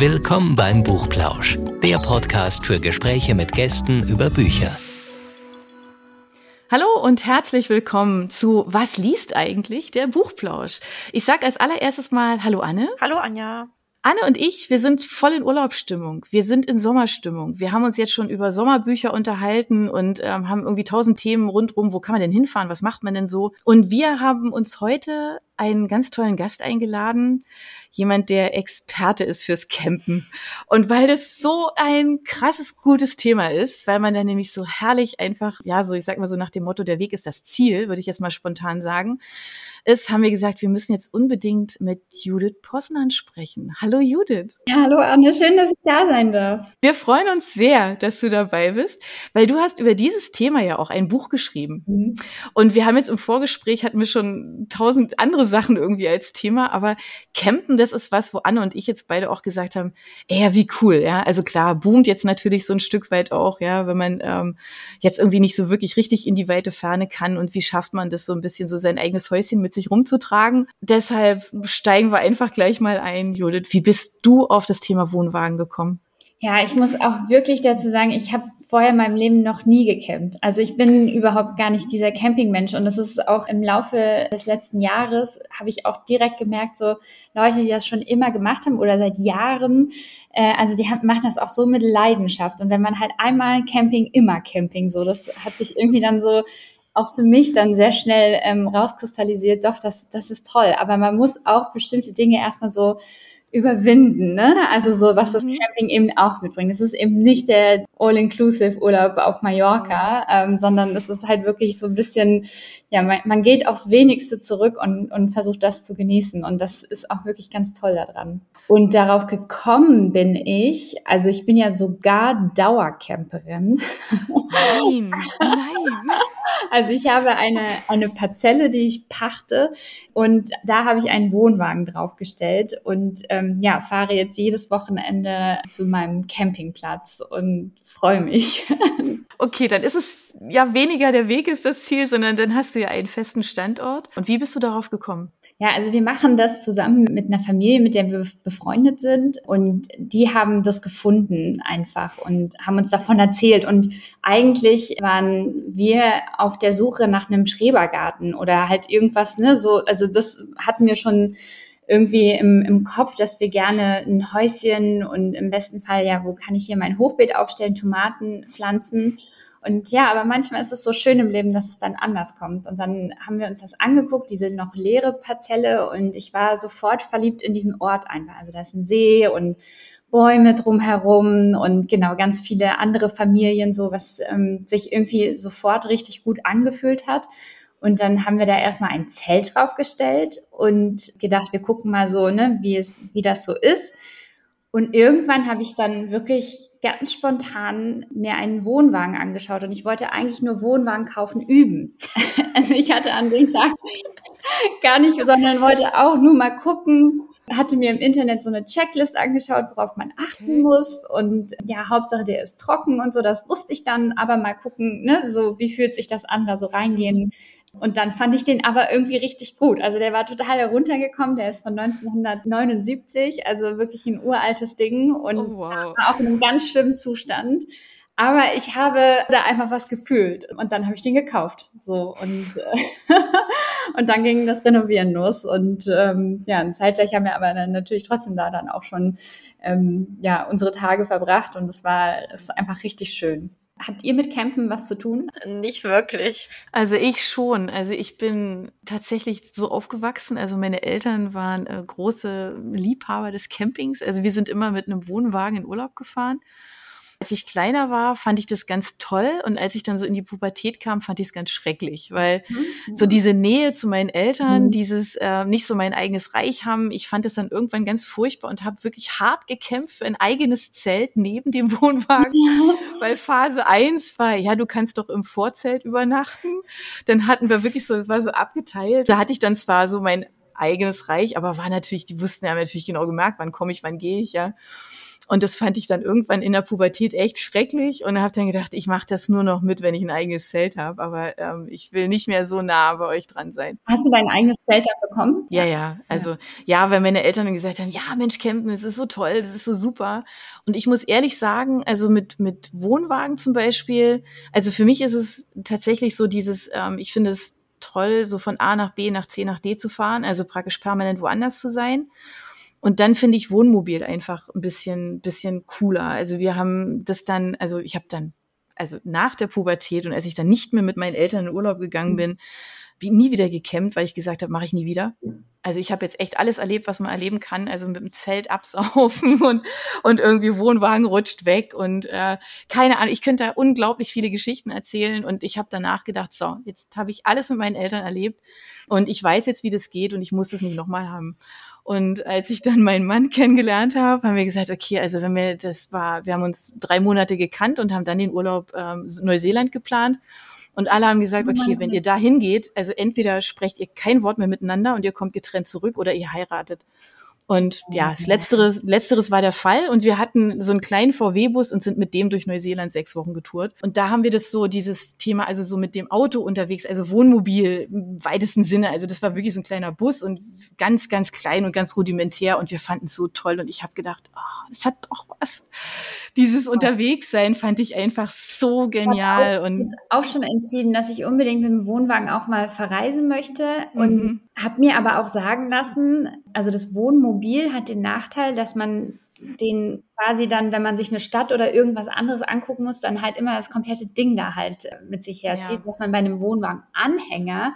Willkommen beim Buchplausch, der Podcast für Gespräche mit Gästen über Bücher. Hallo und herzlich willkommen zu Was liest eigentlich der Buchplausch? Ich sag als allererstes mal Hallo Anne. Hallo Anja. Anne und ich, wir sind voll in Urlaubsstimmung. Wir sind in Sommerstimmung. Wir haben uns jetzt schon über Sommerbücher unterhalten und ähm, haben irgendwie tausend Themen rundrum. Wo kann man denn hinfahren? Was macht man denn so? Und wir haben uns heute einen ganz tollen Gast eingeladen. Jemand, der Experte ist fürs Campen. Und weil das so ein krasses, gutes Thema ist, weil man da nämlich so herrlich einfach, ja, so ich sag mal so nach dem Motto, der Weg ist das Ziel, würde ich jetzt mal spontan sagen, ist, haben wir gesagt, wir müssen jetzt unbedingt mit Judith Posnan sprechen. Hallo Judith. Ja, hallo Anne, schön, dass ich da sein darf. Wir freuen uns sehr, dass du dabei bist, weil du hast über dieses Thema ja auch ein Buch geschrieben. Mhm. Und wir haben jetzt im Vorgespräch, hatten wir schon tausend andere Sachen irgendwie als Thema, aber Campen, das ist was, wo Anne und ich jetzt beide auch gesagt haben, ey, wie cool, ja. Also klar, boomt jetzt natürlich so ein Stück weit auch, ja, wenn man ähm, jetzt irgendwie nicht so wirklich richtig in die weite Ferne kann und wie schafft man das so ein bisschen so sein eigenes Häuschen mit mit sich rumzutragen. Deshalb steigen wir einfach gleich mal ein, Judith. Wie bist du auf das Thema Wohnwagen gekommen? Ja, ich muss auch wirklich dazu sagen, ich habe vorher in meinem Leben noch nie gecampt. Also ich bin überhaupt gar nicht dieser Campingmensch und das ist auch im Laufe des letzten Jahres habe ich auch direkt gemerkt, so Leute, die das schon immer gemacht haben oder seit Jahren, äh, also die haben, machen das auch so mit Leidenschaft und wenn man halt einmal Camping, immer Camping, so das hat sich irgendwie dann so auch für mich dann sehr schnell ähm, rauskristallisiert, doch, das, das ist toll. Aber man muss auch bestimmte Dinge erstmal so überwinden, ne? Also so, was das mhm. Camping eben auch mitbringt. Es ist eben nicht der All-Inclusive-Urlaub auf Mallorca, ähm, sondern es ist halt wirklich so ein bisschen, ja, man, man geht aufs Wenigste zurück und, und versucht das zu genießen. Und das ist auch wirklich ganz toll daran. Und darauf gekommen bin ich, also ich bin ja sogar Dauercamperin. Nein, nein. Also ich habe eine, eine Parzelle, die ich pachte und da habe ich einen Wohnwagen draufgestellt und ähm, ja, fahre jetzt jedes Wochenende zu meinem Campingplatz und freue mich. Okay, dann ist es ja weniger der Weg ist das Ziel, sondern dann hast du ja einen festen Standort. Und wie bist du darauf gekommen? Ja, also wir machen das zusammen mit einer Familie, mit der wir befreundet sind. Und die haben das gefunden einfach und haben uns davon erzählt. Und eigentlich waren wir auf der Suche nach einem Schrebergarten oder halt irgendwas, ne, so, also das hatten wir schon irgendwie im, im Kopf, dass wir gerne ein Häuschen und im besten Fall, ja, wo kann ich hier mein Hochbeet aufstellen, Tomaten pflanzen und ja, aber manchmal ist es so schön im Leben, dass es dann anders kommt. Und dann haben wir uns das angeguckt, diese noch leere Parzelle. Und ich war sofort verliebt in diesen Ort einfach. Also da ist ein See und Bäume drumherum und genau ganz viele andere Familien, so was ähm, sich irgendwie sofort richtig gut angefühlt hat. Und dann haben wir da erstmal ein Zelt draufgestellt und gedacht, wir gucken mal so, ne, wie es, wie das so ist. Und irgendwann habe ich dann wirklich ganz spontan mir einen Wohnwagen angeschaut und ich wollte eigentlich nur Wohnwagen kaufen üben. Also ich hatte an dem Tag gar nicht, sondern wollte auch nur mal gucken, hatte mir im Internet so eine Checklist angeschaut, worauf man achten muss und ja, Hauptsache der ist trocken und so, das wusste ich dann, aber mal gucken, ne, so wie fühlt sich das an, da so reingehen. Und dann fand ich den aber irgendwie richtig gut. Also der war total heruntergekommen, der ist von 1979, also wirklich ein uraltes Ding und oh, wow. war auch in einem ganz schlimmen Zustand. Aber ich habe da einfach was gefühlt und dann habe ich den gekauft. So und äh, und dann ging das Renovieren los und ähm, ja, zeitgleich haben wir aber dann natürlich trotzdem da dann auch schon ähm, ja unsere Tage verbracht und es war es ist einfach richtig schön. Habt ihr mit Campen was zu tun? Nicht wirklich. Also ich schon. Also ich bin tatsächlich so aufgewachsen. Also meine Eltern waren äh, große Liebhaber des Campings. Also wir sind immer mit einem Wohnwagen in Urlaub gefahren. Als ich kleiner war, fand ich das ganz toll und als ich dann so in die Pubertät kam, fand ich es ganz schrecklich, weil mhm. so diese Nähe zu meinen Eltern, mhm. dieses äh, nicht so mein eigenes Reich haben, ich fand es dann irgendwann ganz furchtbar und habe wirklich hart gekämpft für ein eigenes Zelt neben dem Wohnwagen, ja. weil Phase eins war, ja, du kannst doch im Vorzelt übernachten. Dann hatten wir wirklich so, das war so abgeteilt. Da hatte ich dann zwar so mein eigenes Reich, aber war natürlich, die wussten ja natürlich genau gemerkt, wann komme ich, wann gehe ich, ja. Und das fand ich dann irgendwann in der Pubertät echt schrecklich und habe dann gedacht, ich mache das nur noch mit, wenn ich ein eigenes Zelt habe. Aber ähm, ich will nicht mehr so nah bei euch dran sein. Hast du dein eigenes Zelt da bekommen? Ja, ja. Also ja, ja weil meine Eltern dann gesagt haben, ja Mensch, campen, es ist so toll, das ist so super. Und ich muss ehrlich sagen, also mit, mit Wohnwagen zum Beispiel, also für mich ist es tatsächlich so dieses, ähm, ich finde es toll, so von A nach B nach C nach D zu fahren, also praktisch permanent woanders zu sein. Und dann finde ich Wohnmobil einfach ein bisschen, bisschen cooler. Also wir haben das dann, also ich habe dann, also nach der Pubertät und als ich dann nicht mehr mit meinen Eltern in Urlaub gegangen mhm. bin, wie, nie wieder gecampt, weil ich gesagt habe, mache ich nie wieder. Also ich habe jetzt echt alles erlebt, was man erleben kann. Also mit dem Zelt absaufen und, und irgendwie Wohnwagen rutscht weg und äh, keine Ahnung. Ich könnte da unglaublich viele Geschichten erzählen und ich habe danach gedacht, so, jetzt habe ich alles mit meinen Eltern erlebt und ich weiß jetzt, wie das geht und ich muss das nicht nochmal haben. Und als ich dann meinen Mann kennengelernt habe, haben wir gesagt, okay, also wenn wir, das war, wir haben uns drei Monate gekannt und haben dann den Urlaub ähm, Neuseeland geplant. Und alle haben gesagt, oh okay, wenn ihr da hingeht, also entweder sprecht ihr kein Wort mehr miteinander und ihr kommt getrennt zurück oder ihr heiratet. Und ja, das Letzteres, Letzteres war der Fall. Und wir hatten so einen kleinen VW-Bus und sind mit dem durch Neuseeland sechs Wochen getourt. Und da haben wir das so, dieses Thema, also so mit dem Auto unterwegs, also Wohnmobil im weitesten Sinne. Also das war wirklich so ein kleiner Bus und ganz, ganz klein und ganz rudimentär. Und wir fanden es so toll. Und ich habe gedacht, oh, das hat doch was. Dieses Unterwegssein fand ich einfach so genial. Ich auch, und auch schon entschieden, dass ich unbedingt mit dem Wohnwagen auch mal verreisen möchte. Und mhm. Habe mir aber auch sagen lassen, also das Wohnmobil hat den Nachteil, dass man den quasi dann, wenn man sich eine Stadt oder irgendwas anderes angucken muss, dann halt immer das komplette Ding da halt mit sich herzieht, ja. was man bei einem Wohnwagenanhänger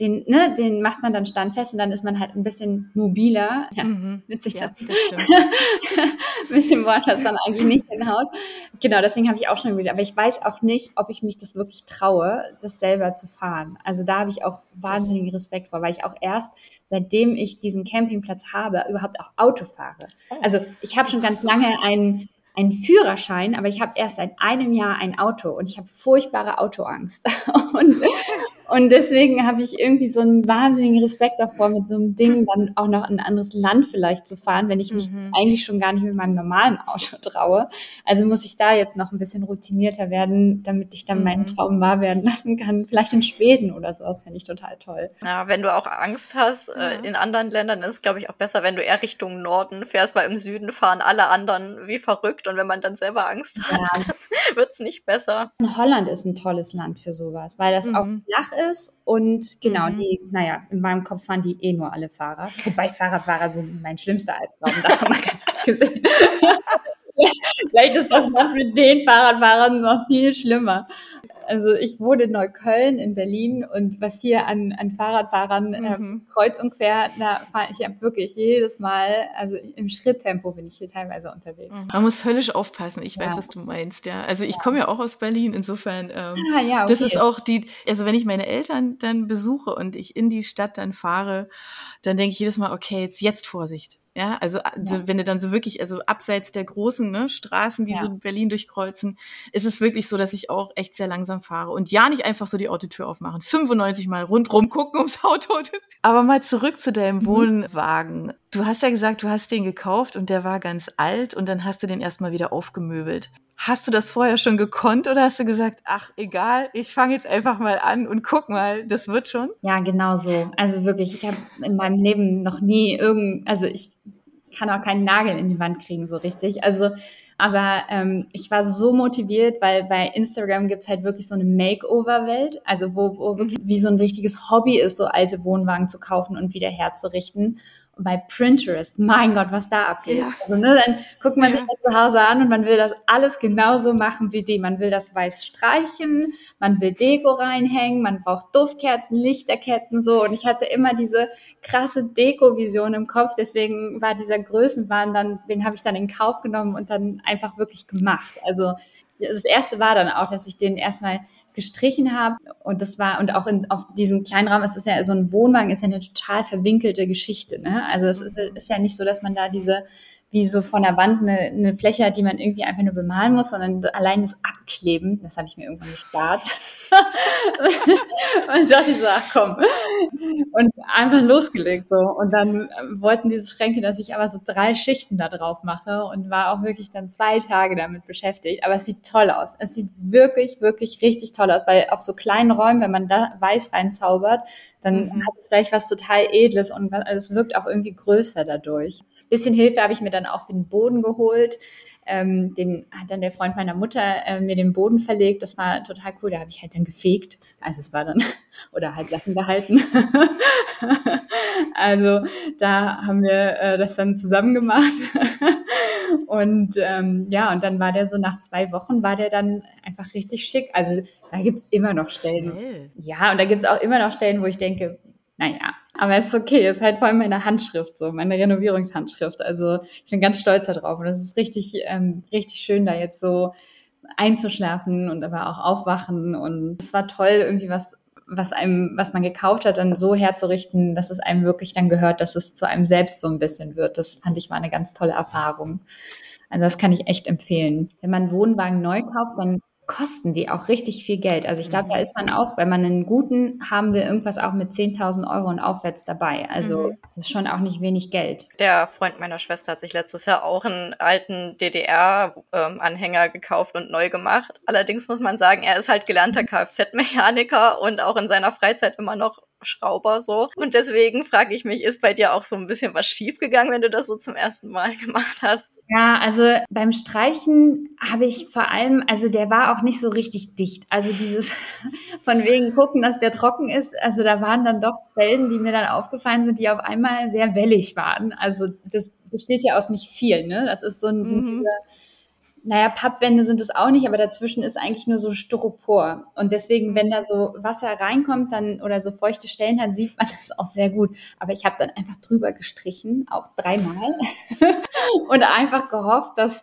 den, ne, den macht man dann standfest und dann ist man halt ein bisschen mobiler. Ja, mhm. witzig, ja, das, das mit dem Wort, das dann eigentlich nicht hinhaut. Genau, deswegen habe ich auch schon wieder, aber ich weiß auch nicht, ob ich mich das wirklich traue, das selber zu fahren. Also da habe ich auch wahnsinnigen Respekt vor, weil ich auch erst, seitdem ich diesen Campingplatz habe, überhaupt auch Auto fahre. Oh. Also ich habe schon ganz lange einen einen Führerschein, aber ich habe erst seit einem Jahr ein Auto und ich habe furchtbare Autoangst. Und, und deswegen habe ich irgendwie so einen wahnsinnigen Respekt davor, mit so einem Ding dann auch noch in ein anderes Land vielleicht zu fahren, wenn ich mich mhm. eigentlich schon gar nicht mit meinem normalen Auto traue. Also muss ich da jetzt noch ein bisschen routinierter werden, damit ich dann mhm. meinen Traum wahr werden lassen kann. Vielleicht in Schweden oder sowas fände ich total toll. Ja, wenn du auch Angst hast, äh, ja. in anderen Ländern ist es, glaube ich, auch besser, wenn du eher Richtung Norden fährst, weil im Süden fahren alle anderen wie verrückt und wenn man dann selber Angst hat, ja. wird es nicht besser. Holland ist ein tolles Land für sowas, weil das mhm. auch flach ist und genau, mhm. die, naja, in meinem Kopf fahren die eh nur alle Fahrrad. Wobei Fahrradfahrer sind mein schlimmster Albtraum, davon mal ganz abgesehen. Vielleicht ist das noch mit den Fahrradfahrern noch viel schlimmer. Also ich wohne in Neukölln in Berlin und was hier an, an Fahrradfahrern äh, mhm. äh, kreuz und quer, da fahre ich ja wirklich jedes Mal, also im Schritttempo bin ich hier teilweise unterwegs. Man muss höllisch aufpassen, ich ja. weiß, was du meinst, ja. Also ich ja. komme ja auch aus Berlin, insofern, ähm, ah, ja, okay. das ist auch die, also wenn ich meine Eltern dann besuche und ich in die Stadt dann fahre, dann denke ich jedes Mal, okay, jetzt, jetzt Vorsicht. Ja, also ja. wenn du dann so wirklich, also abseits der großen ne, Straßen, die ja. so Berlin durchkreuzen, ist es wirklich so, dass ich auch echt sehr langsam fahre und ja nicht einfach so die Autotür aufmachen, 95 Mal rundrum gucken ums Auto. Aber mal zurück zu deinem mhm. Wohnwagen. Du hast ja gesagt, du hast den gekauft und der war ganz alt und dann hast du den erstmal wieder aufgemöbelt. Hast du das vorher schon gekonnt oder hast du gesagt, ach egal, ich fange jetzt einfach mal an und guck mal, das wird schon? Ja, genau so. Also wirklich, ich habe in meinem Leben noch nie irgend, also ich kann auch keinen Nagel in die Wand kriegen so richtig. Also aber ähm, ich war so motiviert, weil bei Instagram gibt's halt wirklich so eine Makeover-Welt, also wo, wo wirklich wie so ein richtiges Hobby ist, so alte Wohnwagen zu kaufen und wieder herzurichten bei Pinterest, mein Gott, was da abgeht. Ja. Also, ne, dann guckt man ja. sich das zu Hause an und man will das alles genauso machen wie die. Man will das weiß streichen, man will Deko reinhängen, man braucht Duftkerzen, Lichterketten, so. Und ich hatte immer diese krasse Deko-Vision im Kopf. Deswegen war dieser Größenwahn dann, den habe ich dann in Kauf genommen und dann einfach wirklich gemacht. Also, das erste war dann auch, dass ich den erstmal gestrichen habe. Und das war, und auch in, auf diesem kleinen Raum, es ist ja so ein Wohnwagen, ist ja eine total verwinkelte Geschichte. Ne? Also es ist, ist ja nicht so, dass man da diese wie so von der Wand eine, eine Fläche hat, die man irgendwie einfach nur bemalen muss, sondern allein das Abkleben, das habe ich mir irgendwann gespart. und ich dachte so, ach komm. Und einfach losgelegt so. Und dann wollten diese Schränke, dass ich aber so drei Schichten da drauf mache und war auch wirklich dann zwei Tage damit beschäftigt. Aber es sieht toll aus. Es sieht wirklich, wirklich richtig toll aus, weil auf so kleinen Räumen, wenn man da weiß reinzaubert, dann mhm. hat es gleich was total Edles und also es wirkt auch irgendwie größer dadurch. Bisschen Hilfe habe ich mir dann auch für den Boden geholt. Ähm, den hat dann der Freund meiner Mutter äh, mir den Boden verlegt. Das war total cool. Da habe ich halt dann gefegt. Also es war dann, oder halt Sachen gehalten. also da haben wir äh, das dann zusammen gemacht. und ähm, ja, und dann war der so nach zwei Wochen, war der dann einfach richtig schick. Also da gibt's immer noch Stellen. Schnell. Ja, und da gibt's auch immer noch Stellen, wo ich denke, naja, aber es ist okay. Es ist halt vor allem meine Handschrift so, meine Renovierungshandschrift. Also ich bin ganz stolz darauf. Und es ist richtig, ähm, richtig schön, da jetzt so einzuschlafen und aber auch aufwachen. Und es war toll, irgendwie was, was einem, was man gekauft hat, dann so herzurichten, dass es einem wirklich dann gehört, dass es zu einem selbst so ein bisschen wird. Das fand ich war eine ganz tolle Erfahrung. Also das kann ich echt empfehlen. Wenn man einen Wohnwagen neu kauft, dann kosten die auch richtig viel Geld. Also ich glaube, da mhm. ist man auch, wenn man einen guten, haben wir irgendwas auch mit 10.000 Euro und aufwärts dabei. Also es mhm. ist schon auch nicht wenig Geld. Der Freund meiner Schwester hat sich letztes Jahr auch einen alten DDR-Anhänger gekauft und neu gemacht. Allerdings muss man sagen, er ist halt gelernter mhm. Kfz-Mechaniker und auch in seiner Freizeit immer noch Schrauber so. Und deswegen frage ich mich, ist bei dir auch so ein bisschen was schiefgegangen, wenn du das so zum ersten Mal gemacht hast? Ja, also beim Streichen habe ich vor allem, also der war auch nicht so richtig dicht. Also dieses von wegen gucken, dass der trocken ist. Also da waren dann doch Felden, die mir dann aufgefallen sind, die auf einmal sehr wellig waren. Also das besteht ja aus nicht viel, ne? Das ist so ein, sind mhm. diese naja, Pappwände sind es auch nicht, aber dazwischen ist eigentlich nur so Styropor. Und deswegen, wenn da so Wasser reinkommt dann oder so feuchte Stellen hat, sieht man das auch sehr gut. Aber ich habe dann einfach drüber gestrichen, auch dreimal. und einfach gehofft, dass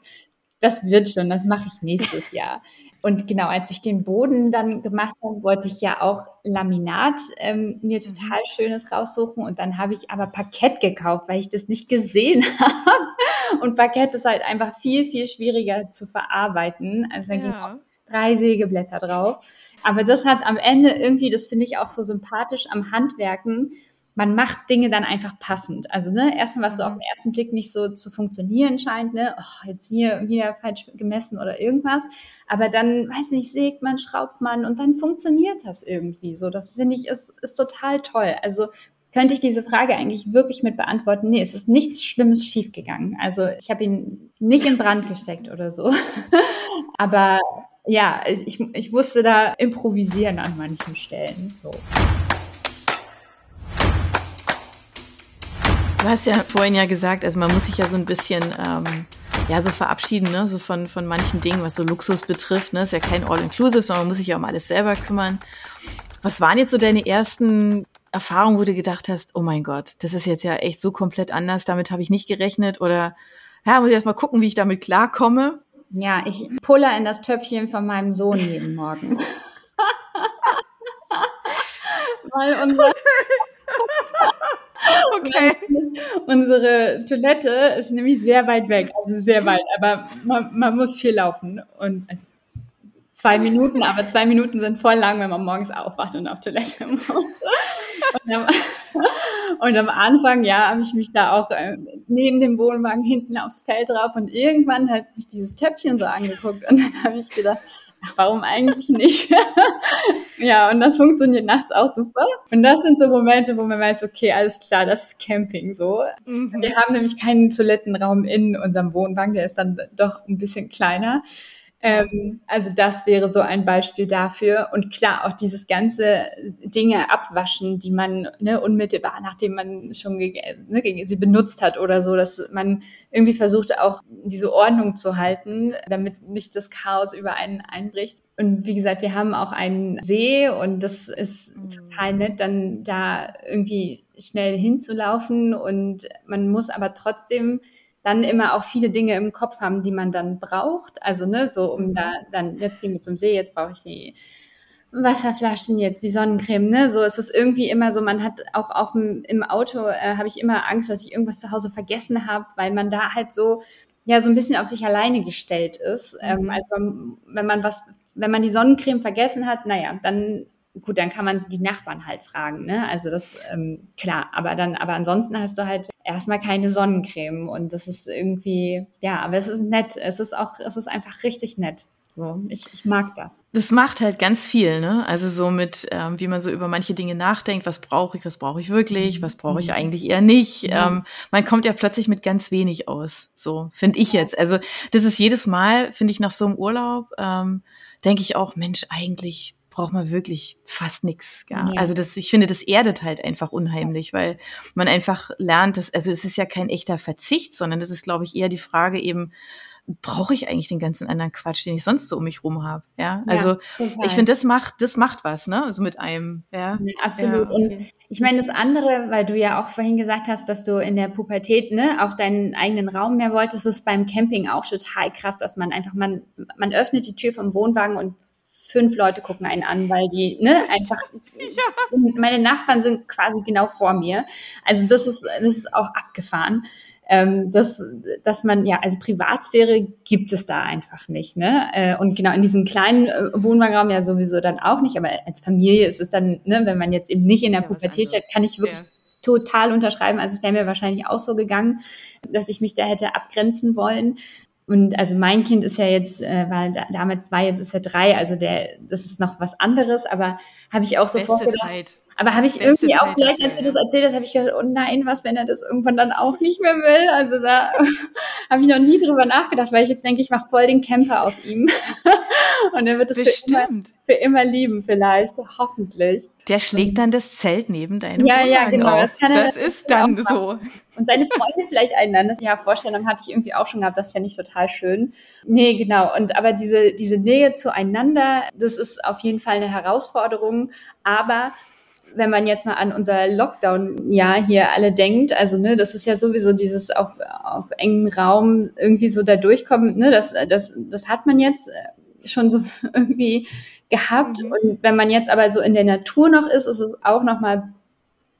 das wird schon, das mache ich nächstes Jahr. Und genau, als ich den Boden dann gemacht habe, wollte ich ja auch Laminat ähm, mir mhm. total schönes raussuchen. Und dann habe ich aber Parkett gekauft, weil ich das nicht gesehen habe. Und Parkett ist halt einfach viel, viel schwieriger zu verarbeiten. Also da ja. drei Sägeblätter drauf. Aber das hat am Ende irgendwie, das finde ich auch so sympathisch am Handwerken, man macht Dinge dann einfach passend. Also ne, erstmal, was so auf mhm. den ersten Blick nicht so zu funktionieren scheint, ne, oh, jetzt hier wieder falsch gemessen oder irgendwas. Aber dann, weiß nicht, sägt man, schraubt man und dann funktioniert das irgendwie so. Das finde ich ist, ist total toll. Also könnte ich diese Frage eigentlich wirklich mit beantworten? Nee, es ist nichts Schlimmes schiefgegangen. Also ich habe ihn nicht in Brand gesteckt oder so. Aber ja, ich, ich musste da improvisieren an manchen Stellen. So. Du hast ja vorhin ja gesagt, also man muss sich ja so ein bisschen ähm, ja so verabschieden, ne, so von von manchen Dingen, was so Luxus betrifft. Ne, ist ja kein All-Inclusive, sondern man muss sich ja um alles selber kümmern. Was waren jetzt so deine ersten Erfahrungen, wo du gedacht hast, oh mein Gott, das ist jetzt ja echt so komplett anders, damit habe ich nicht gerechnet oder ja, muss ich erst mal gucken, wie ich damit klarkomme. Ja, ich puller in das Töpfchen von meinem Sohn jeden Morgen. Weil unser Okay. Unsere Toilette ist nämlich sehr weit weg, also sehr weit, aber man, man muss viel laufen und also zwei Minuten, aber zwei Minuten sind voll lang, wenn man morgens aufwacht und auf Toilette muss. Und am, und am Anfang, ja, habe ich mich da auch äh, neben dem Wohnwagen hinten aufs Feld drauf und irgendwann hat mich dieses Töpfchen so angeguckt und dann habe ich gedacht, ach, warum eigentlich nicht? ja, und das funktioniert nachts auch super. Und das sind so Momente, wo man weiß, okay, alles klar, das ist Camping so. Mhm. Wir haben nämlich keinen Toilettenraum in unserem Wohnwagen, der ist dann doch ein bisschen kleiner. Ähm, also das wäre so ein Beispiel dafür. Und klar, auch dieses ganze Dinge abwaschen, die man ne, unmittelbar, nachdem man schon ne, sie benutzt hat oder so, dass man irgendwie versucht, auch diese Ordnung zu halten, damit nicht das Chaos über einen einbricht. Und wie gesagt, wir haben auch einen See und das ist mhm. total nett, dann da irgendwie schnell hinzulaufen und man muss aber trotzdem dann immer auch viele Dinge im Kopf haben, die man dann braucht. Also, ne, so um da dann, jetzt gehen wir zum See, jetzt brauche ich die Wasserflaschen jetzt, die Sonnencreme, ne? So ist es irgendwie immer so, man hat auch auf dem, im Auto, äh, habe ich immer Angst, dass ich irgendwas zu Hause vergessen habe, weil man da halt so, ja, so ein bisschen auf sich alleine gestellt ist. Ähm, mhm. Ähm, also wenn man was, wenn man die Sonnencreme vergessen hat, naja, dann gut, dann kann man die Nachbarn halt fragen, ne? Also das, ähm, klar, aber dann, aber ansonsten hast du halt erstmal keine Sonnencreme und das ist irgendwie, ja, aber es ist nett. Es ist auch, es ist einfach richtig nett. So, ich, ich mag das. Das macht halt ganz viel, ne? Also so mit, ähm, wie man so über manche Dinge nachdenkt, was brauche ich, was brauche ich wirklich, was brauche ich mhm. eigentlich eher nicht. Ja. Ähm, man kommt ja plötzlich mit ganz wenig aus. So, finde ich jetzt. Also das ist jedes Mal, finde ich, nach so einem Urlaub, ähm, denke ich auch, Mensch, eigentlich braucht man wirklich fast nichts. Ja. ja. Also das, ich finde, das erdet halt einfach unheimlich, weil man einfach lernt, dass, also es ist ja kein echter Verzicht, sondern das ist, glaube ich, eher die Frage eben, brauche ich eigentlich den ganzen anderen Quatsch, den ich sonst so um mich rum habe. Ja, also ja, ich finde, das macht, das macht was, ne? So also mit einem. Ja, ja absolut. Ja, okay. Und ich meine, das andere, weil du ja auch vorhin gesagt hast, dass du in der Pubertät ne auch deinen eigenen Raum mehr wolltest, ist beim Camping auch total krass, dass man einfach man man öffnet die Tür vom Wohnwagen und fünf Leute gucken einen an, weil die, ne, einfach, ja. meine Nachbarn sind quasi genau vor mir. Also das ist, das ist auch abgefahren ähm, dass, dass man, ja, also Privatsphäre gibt es da einfach nicht. Ne? Äh, und genau in diesem kleinen äh, Wohnwagenraum ja sowieso dann auch nicht, aber als Familie ist es dann, ne, wenn man jetzt eben nicht in der ja, Pubertät steht, kann ich wirklich ja. total unterschreiben. Also es wäre mir wahrscheinlich auch so gegangen, dass ich mich da hätte abgrenzen wollen. Und also mein Kind ist ja jetzt, äh, war damals zwei, jetzt ist er drei, also der, das ist noch was anderes, aber habe ich auch so Beste vorgedacht. Zeit. Aber habe ich irgendwie auch gleich, als du das erzählt hast, habe ich gedacht, oh nein, was, wenn er das irgendwann dann auch nicht mehr will? Also da habe ich noch nie drüber nachgedacht, weil ich jetzt denke, ich mache voll den Camper aus ihm. Und er wird es für immer, für immer, lieben, vielleicht, so hoffentlich. Der schlägt dann das Zelt neben deinem Ja, ja, genau. Auf. Das, kann er, das ist dann so. Und seine Freunde vielleicht einladen. Das ja, Vorstellung hatte ich irgendwie auch schon gehabt. Das fände ich total schön. Nee, genau. Und aber diese, diese Nähe zueinander, das ist auf jeden Fall eine Herausforderung. Aber wenn man jetzt mal an unser Lockdown-Jahr hier alle denkt, also ne, das ist ja sowieso dieses auf, auf engem Raum irgendwie so da durchkommen, ne, das, das, das hat man jetzt schon so irgendwie gehabt. Mhm. Und wenn man jetzt aber so in der Natur noch ist, ist es auch nochmal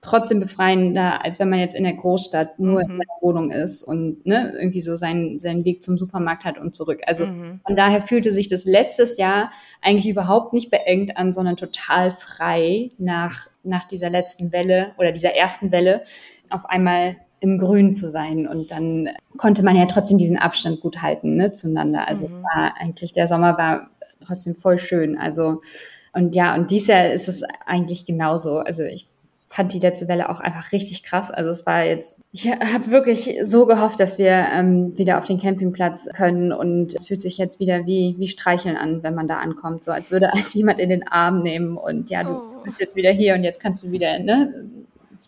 trotzdem befreiender, als wenn man jetzt in der Großstadt nur mhm. in der Wohnung ist und ne, irgendwie so seinen, seinen Weg zum Supermarkt hat und zurück. Also mhm. von daher fühlte sich das letztes Jahr eigentlich überhaupt nicht beengt an, sondern total frei nach, nach dieser letzten Welle oder dieser ersten Welle auf einmal im Grün zu sein. Und dann konnte man ja trotzdem diesen Abstand gut halten ne, zueinander. Also mhm. es war eigentlich, der Sommer war trotzdem voll schön. Also und ja, und dies Jahr ist es eigentlich genauso. Also ich fand die letzte Welle auch einfach richtig krass. Also es war jetzt, ich habe wirklich so gehofft, dass wir ähm, wieder auf den Campingplatz können und es fühlt sich jetzt wieder wie, wie Streicheln an, wenn man da ankommt, so als würde jemand in den Arm nehmen und ja, du oh. bist jetzt wieder hier und jetzt kannst du wieder, ne,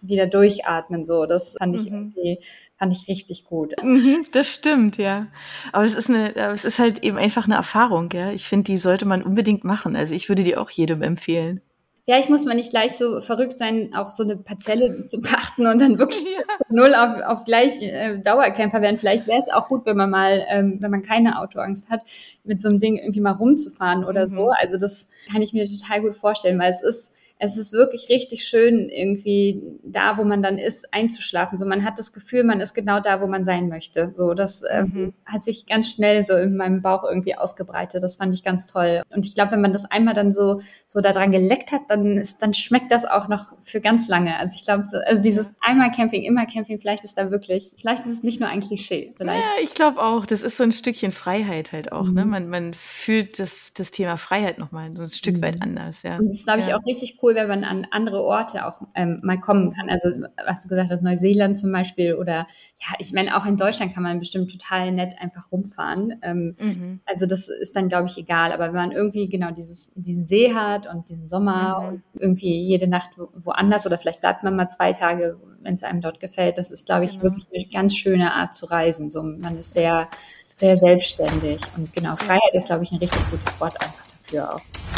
wieder durchatmen, so. Das fand ich mhm. irgendwie, fand ich richtig gut. Mhm, das stimmt, ja. Aber es ist eine, es ist halt eben einfach eine Erfahrung, ja. Ich finde, die sollte man unbedingt machen. Also ich würde die auch jedem empfehlen vielleicht muss man nicht gleich so verrückt sein, auch so eine Parzelle zu pachten und dann wirklich ja. null auf, auf gleich äh, Dauercamper werden. Vielleicht wäre es auch gut, wenn man mal, ähm, wenn man keine Autoangst hat, mit so einem Ding irgendwie mal rumzufahren oder mhm. so. Also das kann ich mir total gut vorstellen, weil es ist es ist wirklich richtig schön, irgendwie da, wo man dann ist, einzuschlafen. So, man hat das Gefühl, man ist genau da, wo man sein möchte. So, das ähm, mhm. hat sich ganz schnell so in meinem Bauch irgendwie ausgebreitet. Das fand ich ganz toll. Und ich glaube, wenn man das einmal dann so, so daran geleckt hat, dann ist, dann schmeckt das auch noch für ganz lange. Also ich glaube, so, also dieses einmal Camping, immer Camping, vielleicht ist da wirklich, vielleicht ist es nicht nur ein Klischee. Vielleicht. Ja, ich glaube auch. Das ist so ein Stückchen Freiheit halt auch. Ne? Mhm. Ne? Man, man fühlt das, das Thema Freiheit nochmal so ein Stück mhm. weit anders. Ja. Und das ist, glaube ich, ja. auch richtig cool cool, wenn man an andere Orte auch ähm, mal kommen kann. Also was du gesagt hast, Neuseeland zum Beispiel oder ja, ich meine, auch in Deutschland kann man bestimmt total nett einfach rumfahren. Ähm, mhm. Also das ist dann, glaube ich, egal. Aber wenn man irgendwie genau dieses, diesen See hat und diesen Sommer mhm. und irgendwie jede Nacht woanders oder vielleicht bleibt man mal zwei Tage, wenn es einem dort gefällt, das ist, glaube ich, genau. wirklich eine ganz schöne Art zu reisen. So, man ist sehr, sehr selbstständig. Und genau, Freiheit ist, glaube ich, ein richtig gutes Wort einfach dafür auch.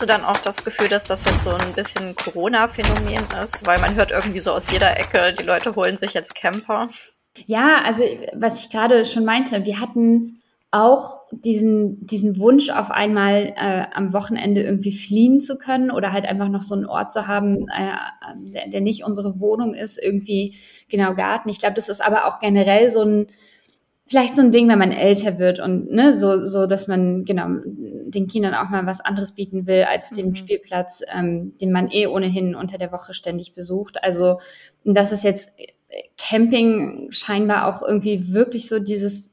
Du dann auch das Gefühl, dass das jetzt so ein bisschen Corona-Phänomen ist? Weil man hört irgendwie so aus jeder Ecke, die Leute holen sich jetzt Camper. Ja, also was ich gerade schon meinte, wir hatten auch diesen, diesen Wunsch auf einmal äh, am Wochenende irgendwie fliehen zu können oder halt einfach noch so einen Ort zu haben, äh, der, der nicht unsere Wohnung ist, irgendwie genau Garten. Ich glaube, das ist aber auch generell so ein, vielleicht so ein Ding, wenn man älter wird und ne, so, so, dass man genau den Kindern auch mal was anderes bieten will als den mhm. Spielplatz, ähm, den man eh ohnehin unter der Woche ständig besucht. Also das ist jetzt Camping scheinbar auch irgendwie wirklich so dieses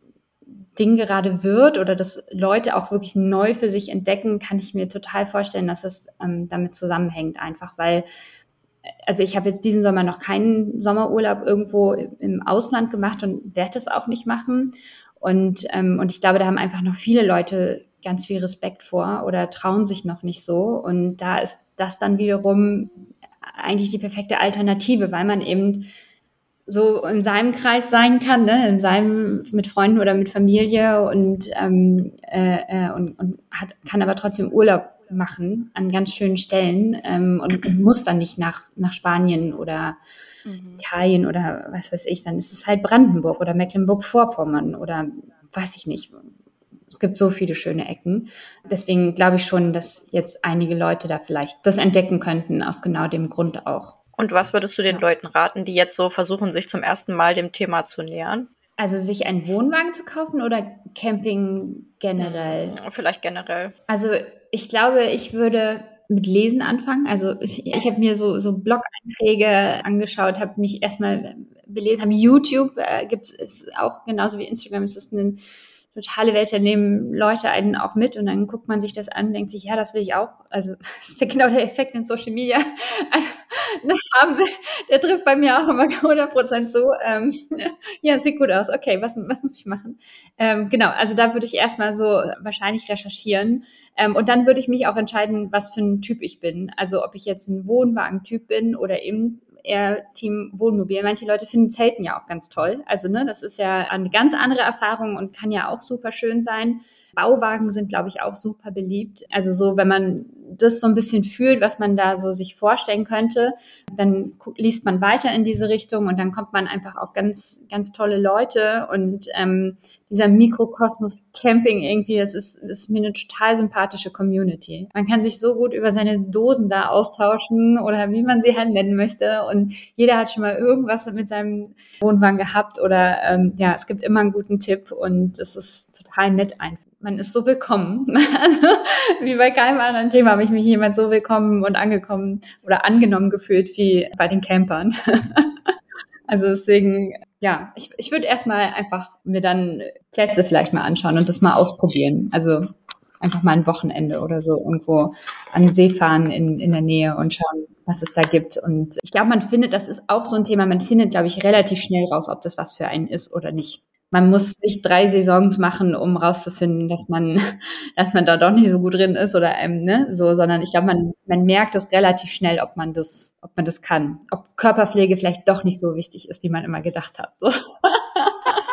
Ding gerade wird oder dass Leute auch wirklich neu für sich entdecken, kann ich mir total vorstellen, dass es ähm, damit zusammenhängt, einfach weil, also ich habe jetzt diesen Sommer noch keinen Sommerurlaub irgendwo im Ausland gemacht und werde es auch nicht machen. Und, ähm, und ich glaube, da haben einfach noch viele Leute ganz viel Respekt vor oder trauen sich noch nicht so. Und da ist das dann wiederum eigentlich die perfekte Alternative, weil man eben so in seinem Kreis sein kann, ne? in seinem mit Freunden oder mit Familie und, ähm, äh, äh, und, und hat, kann aber trotzdem Urlaub machen an ganz schönen Stellen ähm, und, und muss dann nicht nach, nach Spanien oder mhm. Italien oder was weiß ich, dann ist es halt Brandenburg oder Mecklenburg-Vorpommern oder weiß ich nicht. Es gibt so viele schöne Ecken. Deswegen glaube ich schon, dass jetzt einige Leute da vielleicht das entdecken könnten, aus genau dem Grund auch. Und was würdest du den ja. Leuten raten, die jetzt so versuchen, sich zum ersten Mal dem Thema zu nähern? Also sich einen Wohnwagen zu kaufen oder Camping generell? Hm, vielleicht generell. Also ich glaube, ich würde mit Lesen anfangen. Also ich, ich habe mir so, so Blog-Einträge angeschaut, habe mich erstmal belesen, habe YouTube, äh, gibt es auch genauso wie Instagram, ist es ein totale Welt, da nehmen Leute einen auch mit und dann guckt man sich das an, denkt sich, ja, das will ich auch. Also das ist genau der Effekt in Social Media. Also wir, der trifft bei mir auch immer 100% zu. Ähm, ja, sieht gut aus. Okay, was, was muss ich machen? Ähm, genau, also da würde ich erstmal so wahrscheinlich recherchieren ähm, und dann würde ich mich auch entscheiden, was für ein Typ ich bin. Also ob ich jetzt ein Wohnwagen-Typ bin oder eben eher Team Wohnmobil. Manche Leute finden Zelten ja auch ganz toll. Also, ne, das ist ja eine ganz andere Erfahrung und kann ja auch super schön sein. Bauwagen sind, glaube ich, auch super beliebt. Also so, wenn man das so ein bisschen fühlt, was man da so sich vorstellen könnte, dann liest man weiter in diese Richtung und dann kommt man einfach auf ganz, ganz tolle Leute und ähm, dieser Mikrokosmos Camping irgendwie, das ist, das ist mir eine total sympathische Community. Man kann sich so gut über seine Dosen da austauschen oder wie man sie halt nennen möchte und jeder hat schon mal irgendwas mit seinem Wohnwagen gehabt oder ähm, ja, es gibt immer einen guten Tipp und es ist total nett einfach. Man ist so willkommen. Also, wie bei keinem anderen Thema habe ich mich jemand so willkommen und angekommen oder angenommen gefühlt wie bei den Campern. Also deswegen ja, ich, ich würde erstmal einfach mir dann Plätze vielleicht mal anschauen und das mal ausprobieren. Also einfach mal ein Wochenende oder so irgendwo an den See fahren in, in der Nähe und schauen, was es da gibt. Und ich glaube, man findet, das ist auch so ein Thema, man findet, glaube ich, relativ schnell raus, ob das was für einen ist oder nicht man muss nicht drei Saisons machen, um rauszufinden, dass man, dass man da doch nicht so gut drin ist oder ähm, ne, so, sondern ich glaube, man, man merkt es relativ schnell, ob man das, ob man das kann, ob Körperpflege vielleicht doch nicht so wichtig ist, wie man immer gedacht hat. So.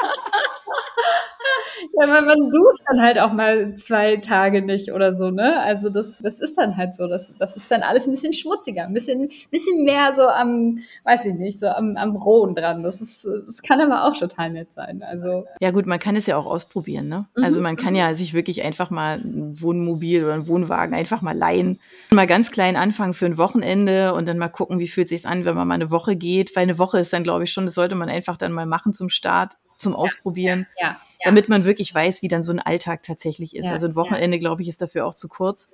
Ja, man, man duscht dann halt auch mal zwei Tage nicht oder so, ne? Also das, das ist dann halt so. Das, das ist dann alles ein bisschen schmutziger, ein bisschen, bisschen mehr so am, weiß ich nicht, so am, am Rohen dran. Das ist, das kann aber auch total nett sein. Also. Ja, gut, man kann es ja auch ausprobieren, ne? Mhm. Also man kann ja sich wirklich einfach mal ein Wohnmobil oder einen Wohnwagen einfach mal leihen. Mal ganz klein anfangen für ein Wochenende und dann mal gucken, wie fühlt sich's an, wenn man mal eine Woche geht. Weil eine Woche ist dann, glaube ich, schon, das sollte man einfach dann mal machen zum Start zum Ausprobieren, ja, ja, damit man wirklich weiß, wie dann so ein Alltag tatsächlich ist. also ein Wochenende, glaube ich, ist dafür auch zu kurz,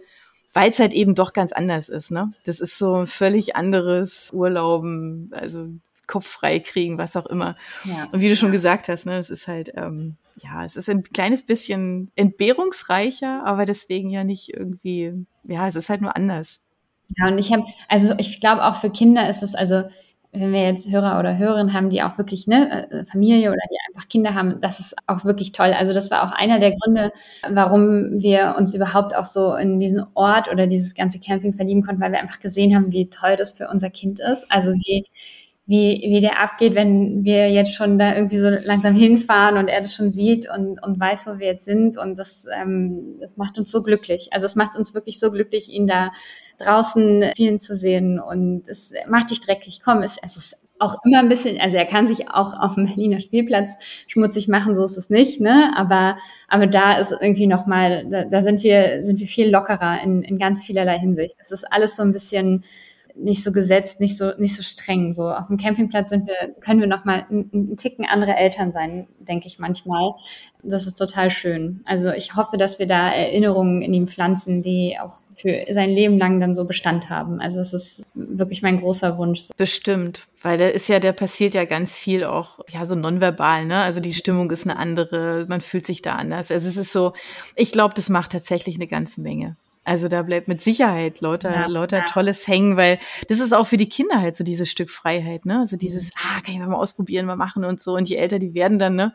weil es halt eben doch ganz anders ist. Ne? Das ist so ein völlig anderes Urlauben, also Kopf frei kriegen, was auch immer. Und wie du schon gesagt hast, ne, es ist halt, ähm, ja, es ist ein kleines bisschen entbehrungsreicher, aber deswegen ja nicht irgendwie, ja, es ist halt nur anders. Ja, und ich habe, also ich glaube auch für Kinder ist es, also wenn wir jetzt Hörer oder Hörerinnen haben, die auch wirklich ne, äh, Familie oder die einfach Kinder haben, das ist auch wirklich toll. Also das war auch einer der Gründe, warum wir uns überhaupt auch so in diesen Ort oder dieses ganze Camping verlieben konnten, weil wir einfach gesehen haben, wie toll das für unser Kind ist. Also wie, wie, wie der abgeht, wenn wir jetzt schon da irgendwie so langsam hinfahren und er das schon sieht und, und weiß, wo wir jetzt sind. Und das, ähm, das macht uns so glücklich. Also es macht uns wirklich so glücklich, ihn da draußen vielen zu sehen und es macht dich dreckig. Komm, es, es ist auch immer ein bisschen, also er kann sich auch auf dem Berliner Spielplatz schmutzig machen, so ist es nicht, ne? Aber, aber da ist irgendwie nochmal, da, da sind wir, sind wir viel lockerer in, in ganz vielerlei Hinsicht. Das ist alles so ein bisschen nicht so gesetzt, nicht so, nicht so streng. So auf dem Campingplatz sind wir, können wir noch mal einen, Ticken andere Eltern sein, denke ich manchmal. Das ist total schön. Also ich hoffe, dass wir da Erinnerungen in ihm pflanzen, die auch für sein Leben lang dann so Bestand haben. Also es ist wirklich mein großer Wunsch. Bestimmt, weil da ist ja, der passiert ja ganz viel auch, ja, so nonverbal, ne? Also die Stimmung ist eine andere, man fühlt sich da anders. Also es ist so, ich glaube, das macht tatsächlich eine ganze Menge. Also da bleibt mit Sicherheit lauter, ja, lauter ja. Tolles hängen, weil das ist auch für die Kinder halt so dieses Stück Freiheit, ne? Also dieses, mhm. ah, kann ich mal ausprobieren, mal machen und so. Und je älter die werden dann, ne?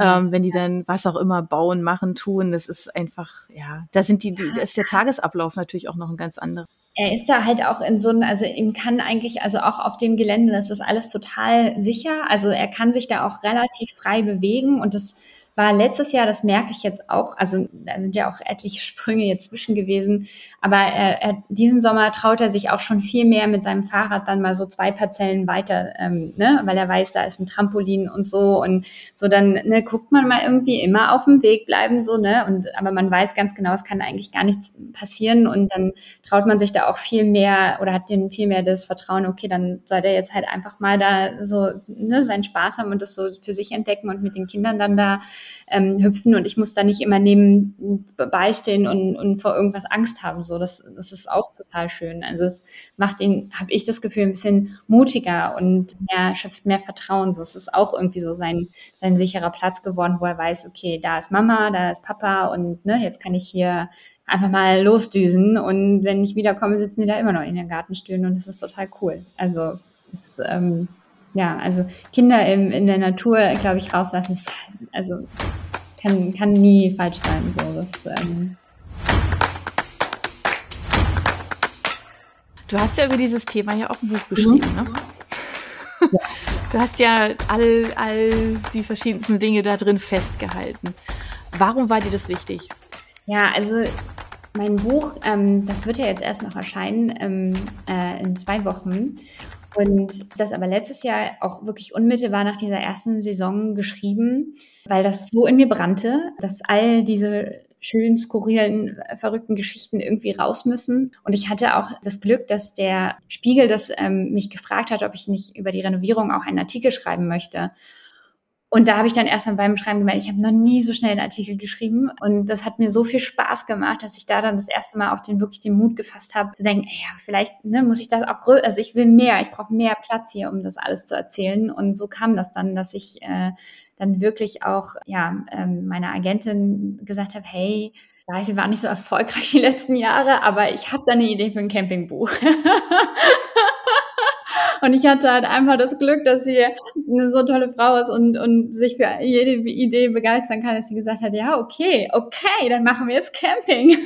Ähm, wenn die dann was auch immer bauen, machen, tun, das ist einfach, ja, da sind die, die da ist der Tagesablauf natürlich auch noch ein ganz anderer. Er ist da halt auch in so einem, also ihm kann eigentlich, also auch auf dem Gelände, das ist alles total sicher. Also er kann sich da auch relativ frei bewegen und das war letztes Jahr, das merke ich jetzt auch, also da sind ja auch etliche Sprünge jetzt zwischen gewesen, aber er, er, diesen Sommer traut er sich auch schon viel mehr mit seinem Fahrrad dann mal so zwei Parzellen weiter, ähm, ne, weil er weiß, da ist ein Trampolin und so und so dann ne, guckt man mal irgendwie immer auf dem Weg bleiben so ne und aber man weiß ganz genau, es kann eigentlich gar nichts passieren und dann traut man sich da auch viel mehr oder hat den viel mehr das Vertrauen, okay, dann soll der jetzt halt einfach mal da so ne, seinen Spaß haben und das so für sich entdecken und mit den Kindern dann da ähm, hüpfen und ich muss da nicht immer neben beistehen und, und vor irgendwas Angst haben. So, das, das ist auch total schön. Also es macht ihn, habe ich das Gefühl, ein bisschen mutiger und mehr, schöpft mehr Vertrauen. So, es ist auch irgendwie so sein, sein sicherer Platz geworden, wo er weiß, okay, da ist Mama, da ist Papa und ne, jetzt kann ich hier einfach mal losdüsen und wenn ich wiederkomme, sitzen die da immer noch in den Gartenstühlen und das ist total cool. Also es, ähm, ja, also Kinder im, in der Natur, glaube ich, rauslassen, ist, also kann, kann nie falsch sein. So, das, ähm du hast ja über dieses Thema ja auch ein Buch geschrieben, mhm. ne? Ja. Du hast ja all, all die verschiedensten Dinge da drin festgehalten. Warum war dir das wichtig? Ja, also mein Buch, ähm, das wird ja jetzt erst noch erscheinen ähm, äh, in zwei Wochen. Und das aber letztes Jahr auch wirklich unmittelbar nach dieser ersten Saison geschrieben, weil das so in mir brannte, dass all diese schönen, skurrilen, verrückten Geschichten irgendwie raus müssen. Und ich hatte auch das Glück, dass der Spiegel das ähm, mich gefragt hat, ob ich nicht über die Renovierung auch einen Artikel schreiben möchte. Und da habe ich dann erstmal beim Schreiben gemerkt, ich habe noch nie so schnell einen Artikel geschrieben. Und das hat mir so viel Spaß gemacht, dass ich da dann das erste Mal auch den wirklich den Mut gefasst habe, zu denken, ey, ja, vielleicht ne, muss ich das auch größer, also ich will mehr, ich brauche mehr Platz hier, um das alles zu erzählen. Und so kam das dann, dass ich äh, dann wirklich auch ja ähm, meiner Agentin gesagt habe, hey, ja, ich war nicht so erfolgreich die letzten Jahre, aber ich habe da eine Idee für ein Campingbuch. Und ich hatte halt einfach das Glück, dass sie eine so tolle Frau ist und, und sich für jede Idee begeistern kann, dass sie gesagt hat, ja, okay, okay, dann machen wir jetzt Camping.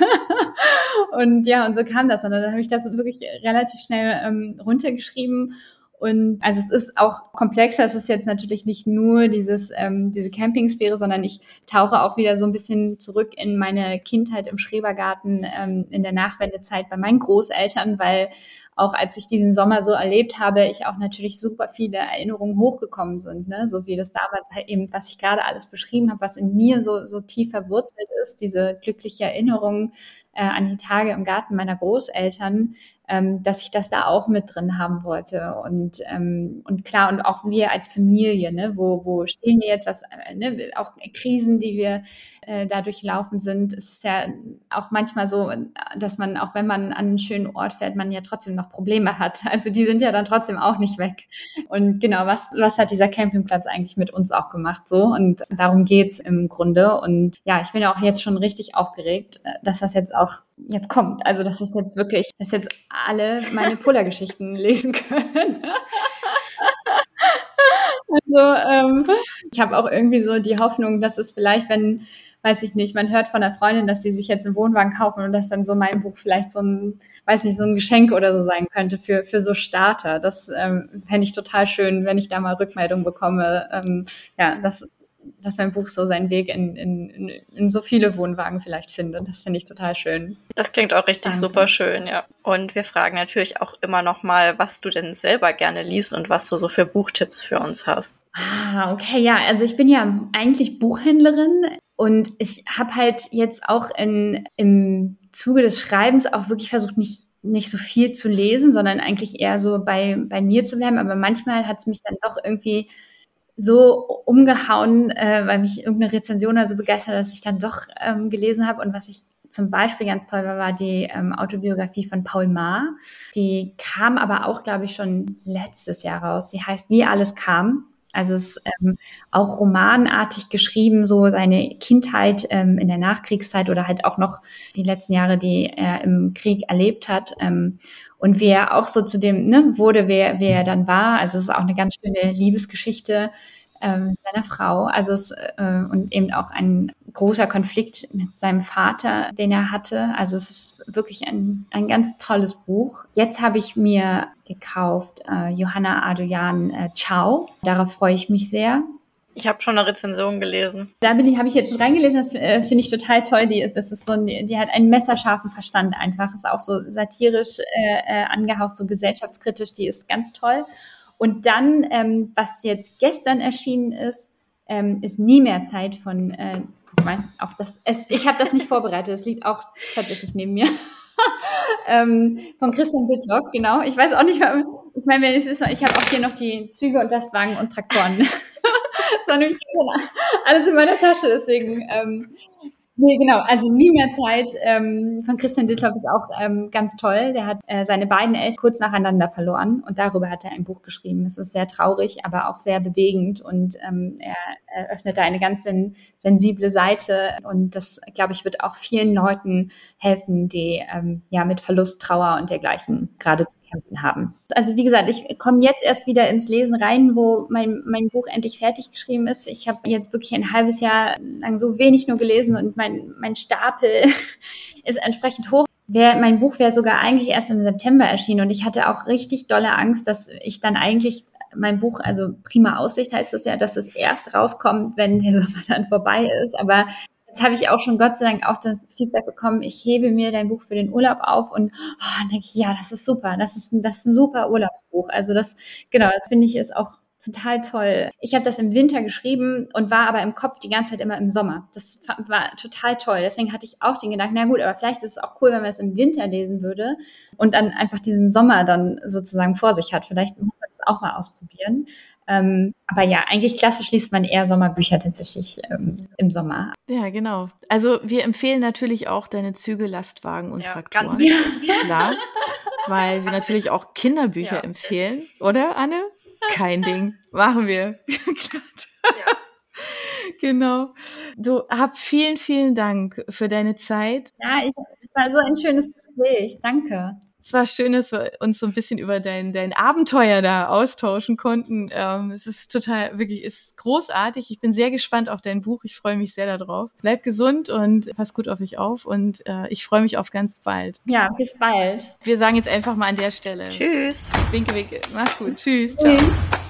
und ja, und so kam das. Und dann habe ich das wirklich relativ schnell ähm, runtergeschrieben und also es ist auch komplexer. Es ist jetzt natürlich nicht nur dieses, ähm, diese Campingsphäre, sondern ich tauche auch wieder so ein bisschen zurück in meine Kindheit im Schrebergarten ähm, in der Nachwendezeit bei meinen Großeltern, weil auch als ich diesen Sommer so erlebt habe, ich auch natürlich super viele Erinnerungen hochgekommen sind, ne? so wie das damals halt eben, was ich gerade alles beschrieben habe, was in mir so, so tief verwurzelt ist, diese glückliche Erinnerung äh, an die Tage im Garten meiner Großeltern, ähm, dass ich das da auch mit drin haben wollte. Und, ähm, und klar, und auch wir als Familie, ne, wo, wo stehen wir jetzt, was, äh, ne, auch Krisen, die wir äh, da durchlaufen sind, es ist ja auch manchmal so, dass man, auch wenn man an einen schönen Ort fährt, man ja trotzdem noch Probleme hat. Also die sind ja dann trotzdem auch nicht weg. Und genau, was, was hat dieser Campingplatz eigentlich mit uns auch gemacht so? Und darum geht's im Grunde. Und ja, ich bin ja auch jetzt schon richtig aufgeregt, äh, dass das jetzt auch jetzt kommt. Also das ist jetzt wirklich, das ist jetzt alle meine Puller-Geschichten lesen können. also ähm, ich habe auch irgendwie so die Hoffnung, dass es vielleicht, wenn, weiß ich nicht, man hört von der Freundin, dass die sich jetzt einen Wohnwagen kaufen und dass dann so mein Buch vielleicht so ein, weiß nicht, so ein Geschenk oder so sein könnte für, für so Starter. Das ähm, fände ich total schön, wenn ich da mal Rückmeldung bekomme. Ähm, ja, das dass mein Buch so seinen Weg in, in, in so viele Wohnwagen vielleicht findet. Das finde ich total schön. Das klingt auch richtig Danke. super schön, ja. Und wir fragen natürlich auch immer noch mal, was du denn selber gerne liest und was du so für Buchtipps für uns hast. Ah, okay, ja. Also ich bin ja eigentlich Buchhändlerin und ich habe halt jetzt auch in, im Zuge des Schreibens auch wirklich versucht, nicht nicht so viel zu lesen, sondern eigentlich eher so bei, bei mir zu bleiben. Aber manchmal hat es mich dann doch irgendwie so umgehauen, äh, weil mich irgendeine Rezension da so begeistert, dass ich dann doch ähm, gelesen habe. Und was ich zum Beispiel ganz toll war, war die ähm, Autobiografie von Paul Maar. Die kam aber auch, glaube ich, schon letztes Jahr raus. Die heißt Wie alles kam. Also es ist ähm, auch romanartig geschrieben, so seine Kindheit ähm, in der Nachkriegszeit oder halt auch noch die letzten Jahre, die er im Krieg erlebt hat. Ähm, und wie er auch so zu dem ne, wurde, wer, wer er dann war. Also es ist auch eine ganz schöne Liebesgeschichte ähm, seiner Frau. Also es, äh, und eben auch ein großer Konflikt mit seinem Vater, den er hatte. Also es ist wirklich ein, ein ganz tolles Buch. Jetzt habe ich mir gekauft äh, Johanna Adoyan äh, Ciao. Darauf freue ich mich sehr. Ich habe schon eine Rezension gelesen. Da bin ich, habe ich jetzt schon reingelesen. Das äh, finde ich total toll. Die, das ist so, ein, die hat einen messerscharfen Verstand einfach. Ist auch so satirisch äh, äh, angehaucht, so gesellschaftskritisch. Die ist ganz toll. Und dann, ähm, was jetzt gestern erschienen ist, ähm, ist nie mehr Zeit von, äh, guck mal, auch das, es, ich habe das nicht vorbereitet, es liegt auch tatsächlich neben mir. ähm, von Christian Wittlock, genau. Ich weiß auch nicht, ich meine, ich habe auch hier noch die Züge und Lastwagen und Traktoren. das war nämlich alles in meiner Tasche, deswegen ähm, Nee, genau. Also nie mehr Zeit ähm, von Christian Ditloff ist auch ähm, ganz toll. Der hat äh, seine beiden Eltern kurz nacheinander verloren und darüber hat er ein Buch geschrieben. Es ist sehr traurig, aber auch sehr bewegend und ähm, er eröffnet da eine ganz sen sensible Seite und das, glaube ich, wird auch vielen Leuten helfen, die ähm, ja mit Verlust, Trauer und dergleichen gerade zu kämpfen haben. Also wie gesagt, ich komme jetzt erst wieder ins Lesen rein, wo mein, mein Buch endlich fertig geschrieben ist. Ich habe jetzt wirklich ein halbes Jahr lang so wenig nur gelesen und mein mein, mein Stapel ist entsprechend hoch. Wär, mein Buch wäre sogar eigentlich erst im September erschienen und ich hatte auch richtig dolle Angst, dass ich dann eigentlich mein Buch, also prima Aussicht heißt es ja, dass es erst rauskommt, wenn der Sommer dann vorbei ist. Aber jetzt habe ich auch schon Gott sei Dank auch das Feedback bekommen, ich hebe mir dein Buch für den Urlaub auf und oh, denke ich, ja, das ist super, das ist, ein, das ist ein super Urlaubsbuch. Also das, genau, das finde ich ist auch total toll. Ich habe das im Winter geschrieben und war aber im Kopf die ganze Zeit immer im Sommer. Das war total toll. Deswegen hatte ich auch den Gedanken, na gut, aber vielleicht ist es auch cool, wenn man es im Winter lesen würde und dann einfach diesen Sommer dann sozusagen vor sich hat. Vielleicht muss man das auch mal ausprobieren. Ähm, aber ja, eigentlich klassisch liest man eher Sommerbücher tatsächlich ähm, im Sommer. Ja, genau. Also wir empfehlen natürlich auch deine Züge, Lastwagen und ja, Traktoren. Ganz wichtig. Klar, weil wir natürlich auch Kinderbücher ja. empfehlen, oder Anne? Kein Ding. Machen wir. ja. Genau. Du hab vielen, vielen Dank für deine Zeit. Ja, ich, es war so ein schönes Gespräch. Danke es war schön, dass wir uns so ein bisschen über dein, dein Abenteuer da austauschen konnten. Ähm, es ist total, wirklich, ist großartig. Ich bin sehr gespannt auf dein Buch. Ich freue mich sehr darauf. Bleib gesund und pass gut auf euch auf und äh, ich freue mich auf ganz bald. Ja, bis bald. Wir sagen jetzt einfach mal an der Stelle. Tschüss. Winke, winke. Mach's gut. Tschüss. Ciao. Tschüss.